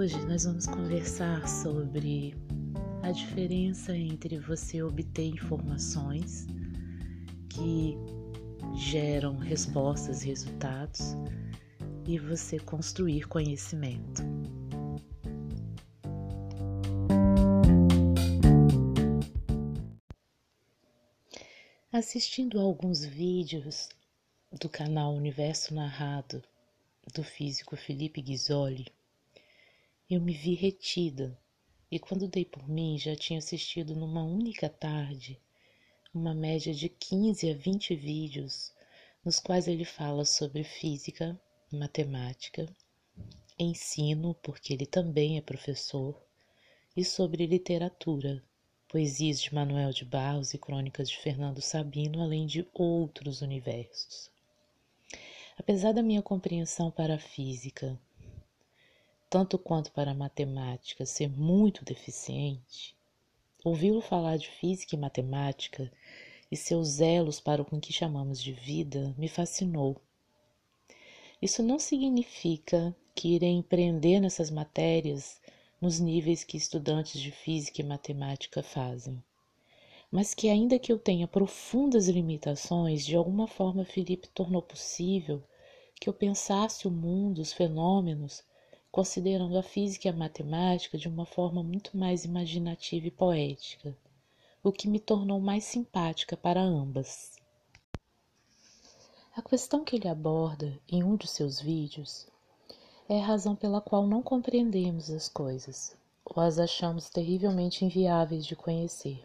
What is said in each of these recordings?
Hoje nós vamos conversar sobre a diferença entre você obter informações que geram respostas e resultados e você construir conhecimento. Assistindo a alguns vídeos do canal Universo Narrado do físico Felipe Ghisoli, eu me vi retida e quando dei por mim já tinha assistido numa única tarde uma média de 15 a 20 vídeos nos quais ele fala sobre física, matemática, ensino, porque ele também é professor, e sobre literatura, poesias de Manuel de Barros e crônicas de Fernando Sabino, além de outros universos. Apesar da minha compreensão para a física, tanto quanto para matemática, ser muito deficiente, ouvi-lo falar de física e matemática e seus zelos para o que chamamos de vida me fascinou. Isso não significa que irei empreender nessas matérias nos níveis que estudantes de física e matemática fazem mas que, ainda que eu tenha profundas limitações, de alguma forma Felipe tornou possível que eu pensasse o mundo, os fenômenos, considerando a física e a matemática de uma forma muito mais imaginativa e poética, o que me tornou mais simpática para ambas. A questão que ele aborda em um de seus vídeos é a razão pela qual não compreendemos as coisas ou as achamos terrivelmente inviáveis de conhecer.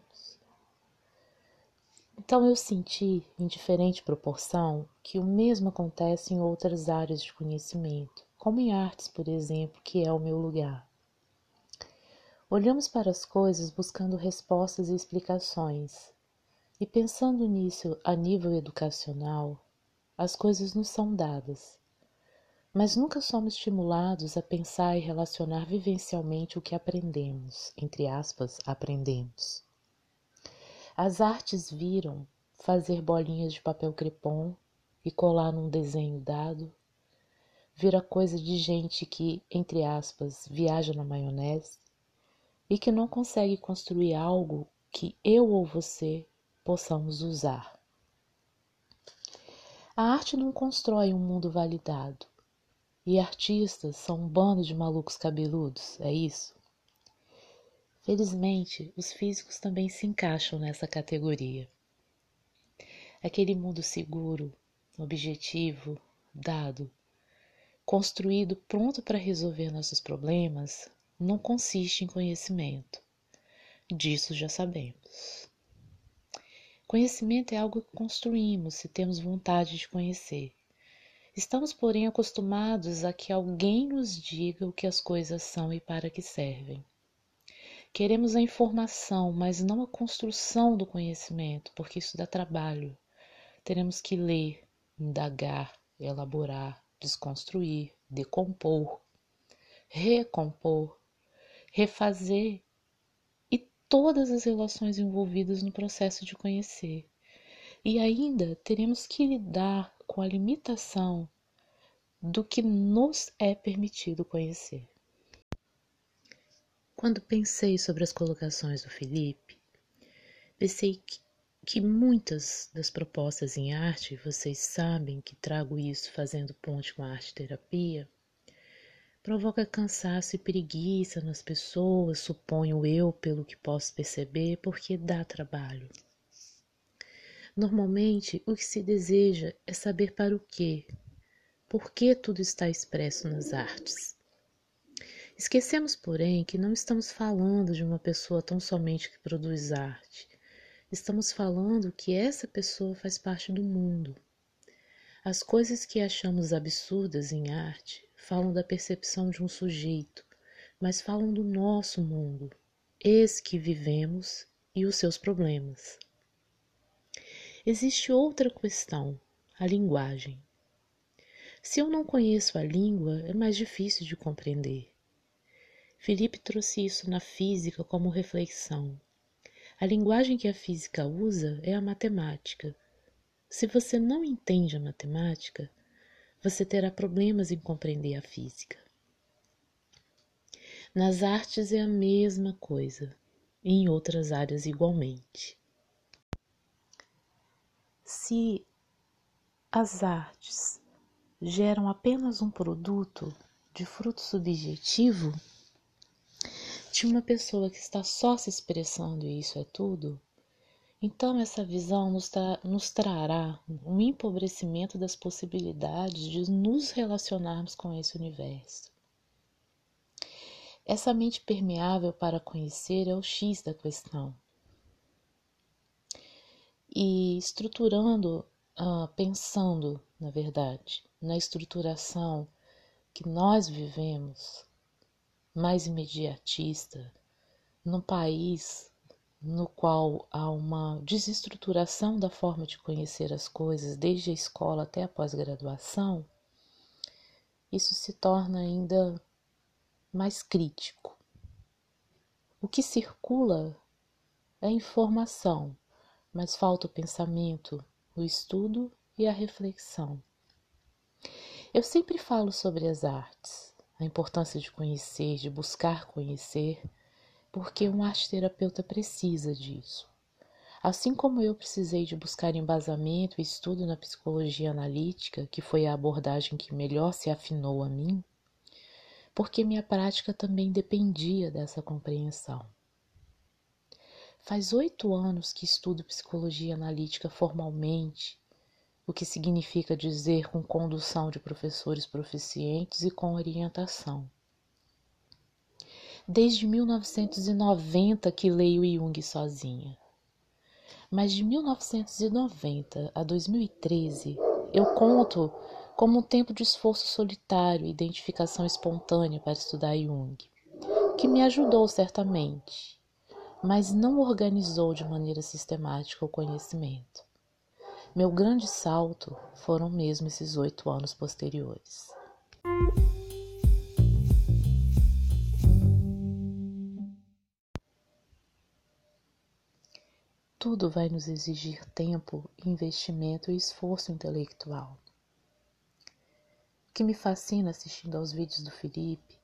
Então eu senti, em diferente proporção, que o mesmo acontece em outras áreas de conhecimento, como em artes, por exemplo, que é o meu lugar. Olhamos para as coisas buscando respostas e explicações, e pensando nisso a nível educacional, as coisas nos são dadas, mas nunca somos estimulados a pensar e relacionar vivencialmente o que aprendemos, entre aspas, aprendemos. As artes viram fazer bolinhas de papel crepom e colar num desenho dado. Vira coisa de gente que, entre aspas, viaja na maionese e que não consegue construir algo que eu ou você possamos usar. A arte não constrói um mundo validado. E artistas são um bando de malucos cabeludos, é isso? Felizmente, os físicos também se encaixam nessa categoria. Aquele mundo seguro, objetivo, dado, construído pronto para resolver nossos problemas, não consiste em conhecimento. Disso já sabemos. Conhecimento é algo que construímos se temos vontade de conhecer. Estamos, porém, acostumados a que alguém nos diga o que as coisas são e para que servem. Queremos a informação, mas não a construção do conhecimento, porque isso dá trabalho. Teremos que ler, indagar, elaborar, desconstruir, decompor, recompor, refazer e todas as relações envolvidas no processo de conhecer. E ainda teremos que lidar com a limitação do que nos é permitido conhecer. Quando pensei sobre as colocações do Felipe, pensei que, que muitas das propostas em arte, vocês sabem que trago isso fazendo ponte com a arte-terapia, provoca cansaço e preguiça nas pessoas, suponho eu, pelo que posso perceber, porque dá trabalho. Normalmente, o que se deseja é saber para o quê, por que tudo está expresso nas artes. Esquecemos, porém, que não estamos falando de uma pessoa tão somente que produz arte. Estamos falando que essa pessoa faz parte do mundo. As coisas que achamos absurdas em arte falam da percepção de um sujeito, mas falam do nosso mundo, esse que vivemos e os seus problemas. Existe outra questão, a linguagem. Se eu não conheço a língua, é mais difícil de compreender. Felipe trouxe isso na física como reflexão. A linguagem que a física usa é a matemática. Se você não entende a matemática, você terá problemas em compreender a física. Nas artes é a mesma coisa, e em outras áreas igualmente. Se as artes geram apenas um produto de fruto subjetivo de uma pessoa que está só se expressando e isso é tudo, então essa visão nos, tra nos trará um empobrecimento das possibilidades de nos relacionarmos com esse universo. Essa mente permeável para conhecer é o X da questão. E estruturando, uh, pensando, na verdade, na estruturação que nós vivemos, mais imediatista, num país no qual há uma desestruturação da forma de conhecer as coisas, desde a escola até a pós-graduação, isso se torna ainda mais crítico. O que circula é informação, mas falta o pensamento, o estudo e a reflexão. Eu sempre falo sobre as artes, a importância de conhecer, de buscar conhecer, porque um arte terapeuta precisa disso. Assim como eu precisei de buscar embasamento e estudo na psicologia analítica, que foi a abordagem que melhor se afinou a mim, porque minha prática também dependia dessa compreensão. Faz oito anos que estudo psicologia analítica formalmente o que significa dizer com condução de professores proficientes e com orientação. Desde 1990 que leio Jung sozinha. Mas de 1990 a 2013 eu conto como um tempo de esforço solitário e identificação espontânea para estudar Jung, que me ajudou certamente, mas não organizou de maneira sistemática o conhecimento. Meu grande salto foram mesmo esses oito anos posteriores. Tudo vai nos exigir tempo, investimento e esforço intelectual. O que me fascina assistindo aos vídeos do Felipe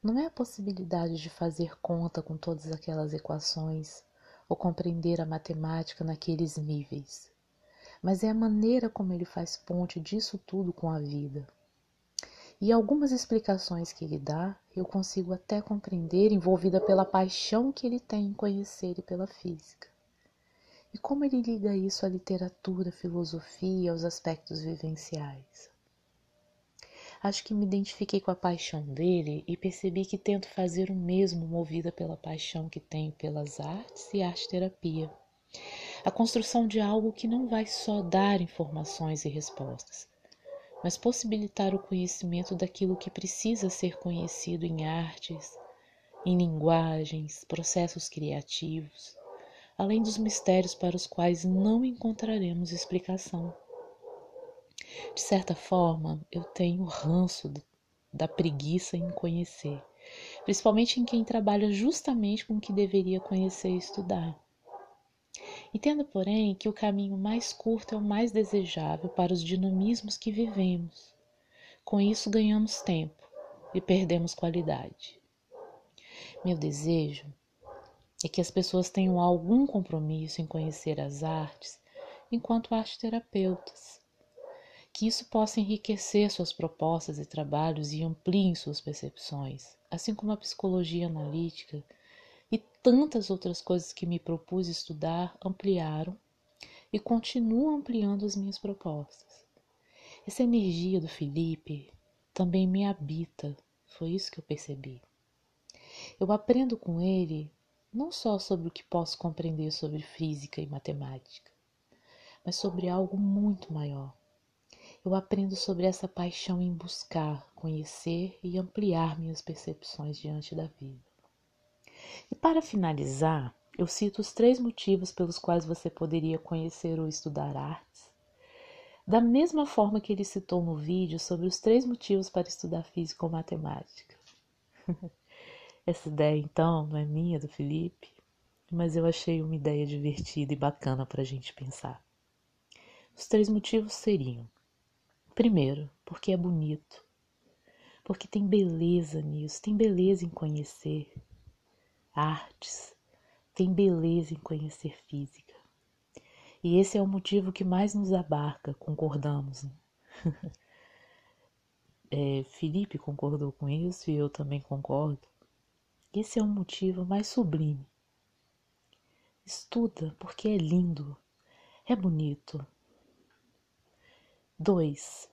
não é a possibilidade de fazer conta com todas aquelas equações ou compreender a matemática naqueles níveis mas é a maneira como ele faz ponte disso tudo com a vida. E algumas explicações que ele dá eu consigo até compreender, envolvida pela paixão que ele tem em conhecer e pela física. E como ele liga isso à literatura, à filosofia, aos aspectos vivenciais. Acho que me identifiquei com a paixão dele e percebi que tento fazer o mesmo movida pela paixão que tenho pelas artes e arte terapia a construção de algo que não vai só dar informações e respostas, mas possibilitar o conhecimento daquilo que precisa ser conhecido em artes, em linguagens, processos criativos, além dos mistérios para os quais não encontraremos explicação. De certa forma, eu tenho ranço da preguiça em conhecer, principalmente em quem trabalha justamente com o que deveria conhecer e estudar. Entenda, porém, que o caminho mais curto é o mais desejável para os dinamismos que vivemos. Com isso, ganhamos tempo e perdemos qualidade. Meu desejo é que as pessoas tenham algum compromisso em conhecer as artes enquanto arte-terapeutas, que isso possa enriquecer suas propostas e trabalhos e ampliem suas percepções, assim como a psicologia analítica e tantas outras coisas que me propus estudar ampliaram e continuam ampliando as minhas propostas. Essa energia do Felipe também me habita, foi isso que eu percebi. Eu aprendo com ele não só sobre o que posso compreender sobre física e matemática, mas sobre algo muito maior. Eu aprendo sobre essa paixão em buscar, conhecer e ampliar minhas percepções diante da vida. E para finalizar, eu cito os três motivos pelos quais você poderia conhecer ou estudar artes. Da mesma forma que ele citou no vídeo sobre os três motivos para estudar física ou matemática. Essa ideia, então, não é minha, do Felipe, mas eu achei uma ideia divertida e bacana para a gente pensar. Os três motivos seriam: primeiro, porque é bonito, Porque tem beleza nisso, tem beleza em conhecer artes, tem beleza em conhecer física. E esse é o motivo que mais nos abarca, concordamos. Né? é, Felipe concordou com isso e eu também concordo. Esse é o motivo mais sublime. Estuda porque é lindo, é bonito. Dois,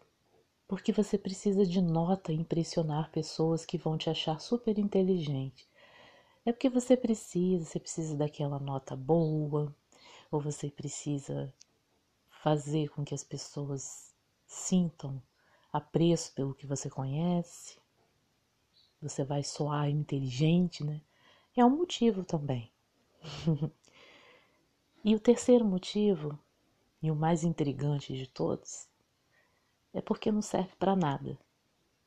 porque você precisa de nota impressionar pessoas que vão te achar super inteligente. É porque você precisa, você precisa daquela nota boa, ou você precisa fazer com que as pessoas sintam apreço pelo que você conhece, você vai soar inteligente, né? É um motivo também. e o terceiro motivo, e o mais intrigante de todos, é porque não serve para nada.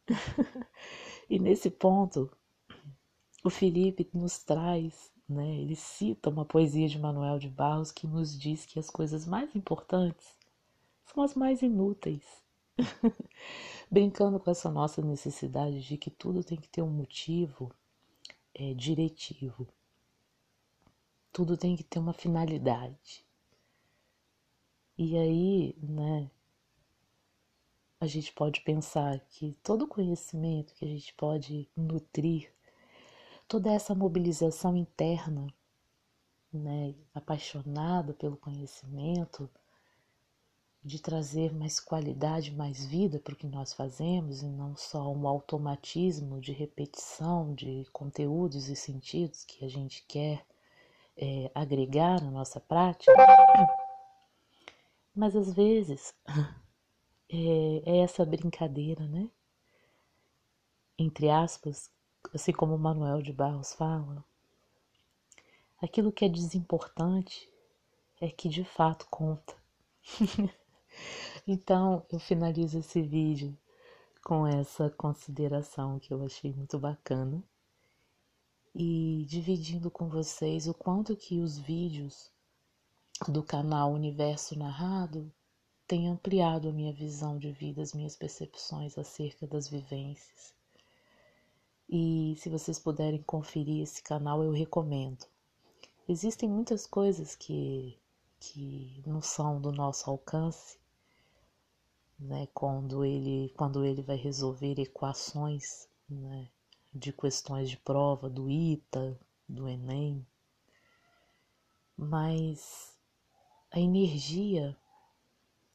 e nesse ponto, o Felipe nos traz, né? Ele cita uma poesia de Manuel de Barros que nos diz que as coisas mais importantes são as mais inúteis brincando com essa nossa necessidade de que tudo tem que ter um motivo é, diretivo, tudo tem que ter uma finalidade. E aí, né, a gente pode pensar que todo conhecimento que a gente pode nutrir, toda essa mobilização interna, né, apaixonada pelo conhecimento, de trazer mais qualidade, mais vida para o que nós fazemos e não só um automatismo de repetição de conteúdos e sentidos que a gente quer é, agregar na nossa prática. Mas às vezes é, é essa brincadeira, né? Entre aspas, assim como Manuel de Barros fala, aquilo que é desimportante é que de fato conta. Então, eu finalizo esse vídeo com essa consideração que eu achei muito bacana e dividindo com vocês o quanto que os vídeos do canal Universo Narrado têm ampliado a minha visão de vida, as minhas percepções acerca das vivências. E se vocês puderem conferir esse canal, eu recomendo. Existem muitas coisas que, que não são do nosso alcance, né, quando ele quando ele vai resolver equações né, de questões de prova do ITA, do Enem, mas a energia,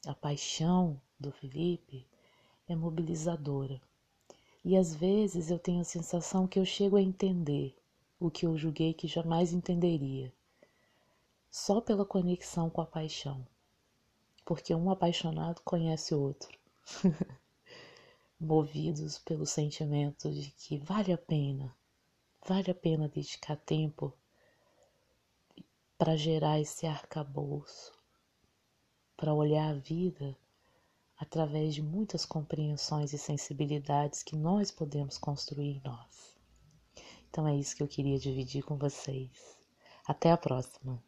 a paixão do Felipe é mobilizadora. E às vezes eu tenho a sensação que eu chego a entender o que eu julguei que jamais entenderia, só pela conexão com a paixão. Porque um apaixonado conhece o outro, movidos pelo sentimento de que vale a pena, vale a pena dedicar tempo para gerar esse arcabouço, para olhar a vida através de muitas compreensões e sensibilidades que nós podemos construir em nós. Então é isso que eu queria dividir com vocês. Até a próxima!